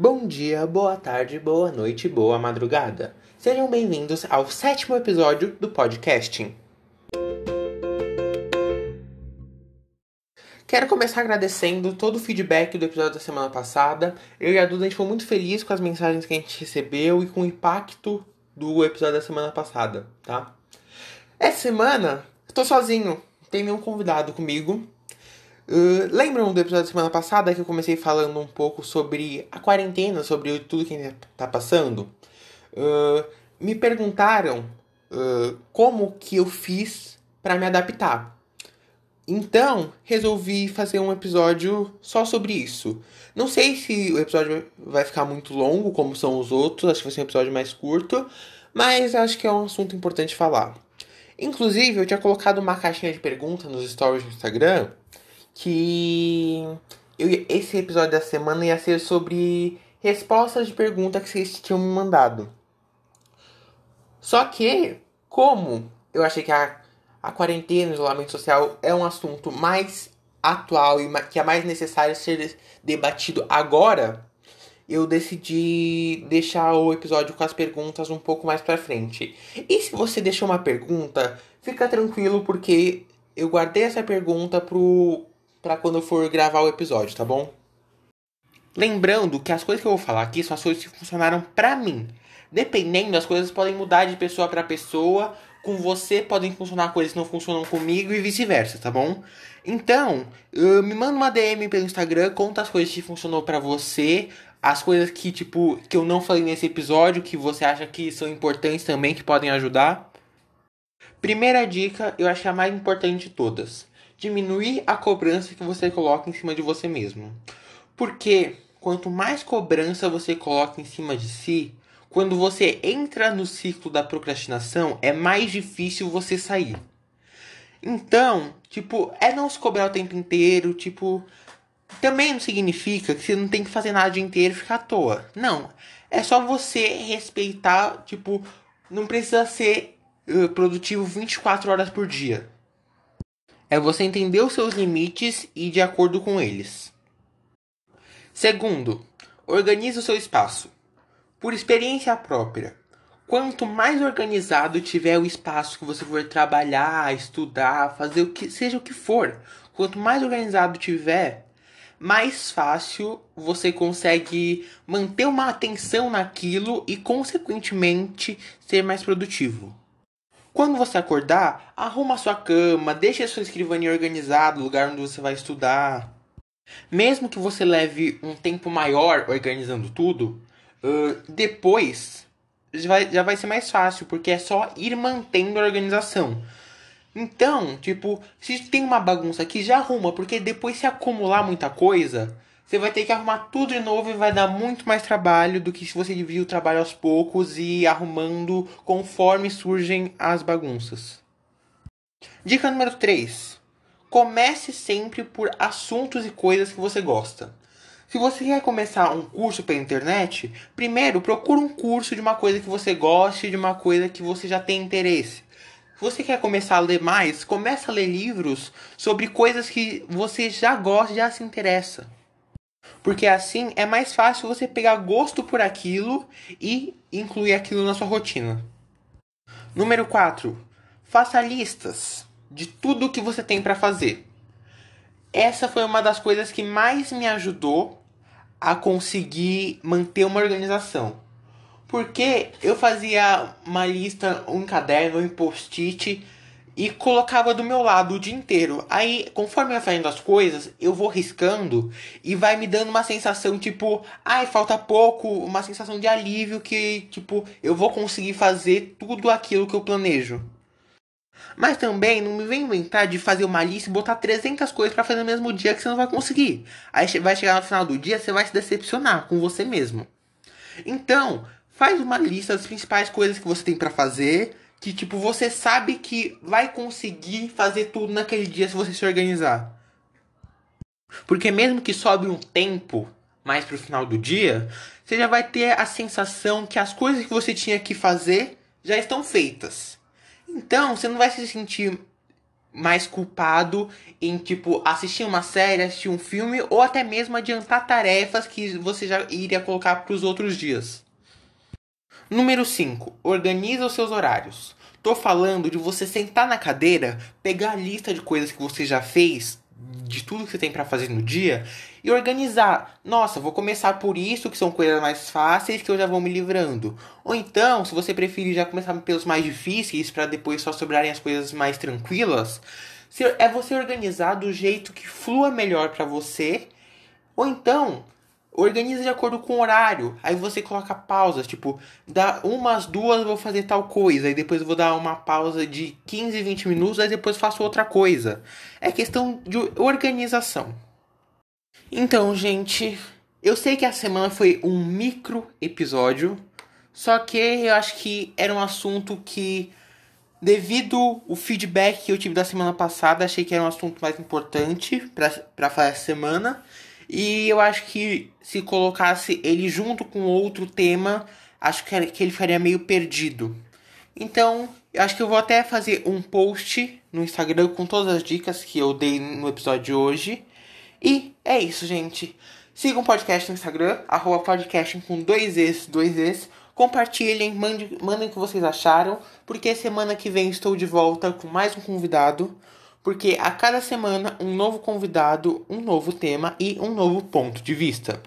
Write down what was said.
Bom dia, boa tarde, boa noite, boa madrugada. Sejam bem-vindos ao sétimo episódio do podcasting. Quero começar agradecendo todo o feedback do episódio da semana passada. Eu e a Duda a gente foi muito feliz com as mensagens que a gente recebeu e com o impacto do episódio da semana passada, tá? Essa semana, estou sozinho, não tem nenhum convidado comigo. Uh, lembram do episódio da semana passada que eu comecei falando um pouco sobre a quarentena, sobre tudo que a gente tá passando? Uh, me perguntaram uh, como que eu fiz para me adaptar. Então, resolvi fazer um episódio só sobre isso. Não sei se o episódio vai ficar muito longo, como são os outros, acho que vai ser um episódio mais curto, mas acho que é um assunto importante falar. Inclusive, eu tinha colocado uma caixinha de perguntas nos stories do Instagram que eu, esse episódio da semana ia ser sobre respostas de perguntas que vocês tinham me mandado. Só que, como eu achei que a, a quarentena, o isolamento social é um assunto mais atual e que é mais necessário ser debatido agora, eu decidi deixar o episódio com as perguntas um pouco mais pra frente. E se você deixou uma pergunta, fica tranquilo porque eu guardei essa pergunta pro para quando eu for gravar o episódio, tá bom? Lembrando que as coisas que eu vou falar aqui são as coisas que funcionaram para mim. Dependendo, as coisas podem mudar de pessoa para pessoa. Com você podem funcionar coisas que não funcionam comigo e vice-versa, tá bom? Então, uh, me manda uma DM pelo Instagram, conta as coisas que funcionou para você, as coisas que tipo que eu não falei nesse episódio que você acha que são importantes também que podem ajudar. Primeira dica, eu acho que é a mais importante de todas diminuir a cobrança que você coloca em cima de você mesmo. Porque quanto mais cobrança você coloca em cima de si, quando você entra no ciclo da procrastinação, é mais difícil você sair. Então, tipo, é não se cobrar o tempo inteiro, tipo, também não significa que você não tem que fazer nada o dia inteiro e ficar à toa. Não. É só você respeitar, tipo, não precisa ser uh, produtivo 24 horas por dia é você entender os seus limites e ir de acordo com eles. Segundo, organize o seu espaço. Por experiência própria, quanto mais organizado tiver o espaço que você for trabalhar, estudar, fazer o que seja o que for, quanto mais organizado tiver, mais fácil você consegue manter uma atenção naquilo e consequentemente ser mais produtivo. Quando você acordar, arruma a sua cama, deixe a sua escrivaninha organizada, o lugar onde você vai estudar. Mesmo que você leve um tempo maior organizando tudo, uh, depois já vai, já vai ser mais fácil, porque é só ir mantendo a organização. Então, tipo, se tem uma bagunça aqui, já arruma, porque depois se acumular muita coisa, você vai ter que arrumar tudo de novo e vai dar muito mais trabalho do que se você dividir o trabalho aos poucos e ir arrumando conforme surgem as bagunças. Dica número 3. Comece sempre por assuntos e coisas que você gosta. Se você quer começar um curso pela internet, primeiro procure um curso de uma coisa que você goste, de uma coisa que você já tem interesse. Se você quer começar a ler mais, comece a ler livros sobre coisas que você já gosta, já se interessa. Porque assim é mais fácil você pegar gosto por aquilo e incluir aquilo na sua rotina. Número 4. Faça listas de tudo que você tem para fazer. Essa foi uma das coisas que mais me ajudou a conseguir manter uma organização. Porque eu fazia uma lista, um caderno, um post-it e colocava do meu lado o dia inteiro. Aí, conforme eu fazendo as coisas, eu vou riscando e vai me dando uma sensação tipo, ai, falta pouco, uma sensação de alívio que, tipo, eu vou conseguir fazer tudo aquilo que eu planejo. Mas também não me vem inventar de fazer uma lista e botar 300 coisas para fazer no mesmo dia que você não vai conseguir. Aí vai chegar no final do dia, você vai se decepcionar com você mesmo. Então, faz uma lista das principais coisas que você tem para fazer que tipo você sabe que vai conseguir fazer tudo naquele dia se você se organizar. Porque mesmo que sobe um tempo mais pro final do dia, você já vai ter a sensação que as coisas que você tinha que fazer já estão feitas. Então, você não vai se sentir mais culpado em, tipo, assistir uma série, assistir um filme ou até mesmo adiantar tarefas que você já iria colocar para os outros dias. Número 5. Organiza os seus horários. Tô falando de você sentar na cadeira, pegar a lista de coisas que você já fez, de tudo que você tem para fazer no dia e organizar. Nossa, vou começar por isso, que são coisas mais fáceis que eu já vou me livrando. Ou então, se você preferir já começar pelos mais difíceis para depois só sobrarem as coisas mais tranquilas, é você organizar do jeito que flua melhor para você. Ou então, organiza de acordo com o horário. Aí você coloca pausas, tipo, dá umas duas vou fazer tal coisa, aí depois vou dar uma pausa de 15, 20 minutos, aí depois faço outra coisa. É questão de organização. Então, gente, eu sei que a semana foi um micro episódio, só que eu acho que era um assunto que devido o feedback que eu tive da semana passada, achei que era um assunto mais importante para fazer essa semana. E eu acho que se colocasse ele junto com outro tema, acho que ele ficaria meio perdido. Então, eu acho que eu vou até fazer um post no Instagram com todas as dicas que eu dei no episódio de hoje. E é isso, gente. Sigam o podcast no Instagram, arroba podcast com dois Es, dois Es. Compartilhem, mandem, mandem o que vocês acharam, porque semana que vem estou de volta com mais um convidado porque a cada semana um novo convidado, um novo tema e um novo ponto de vista.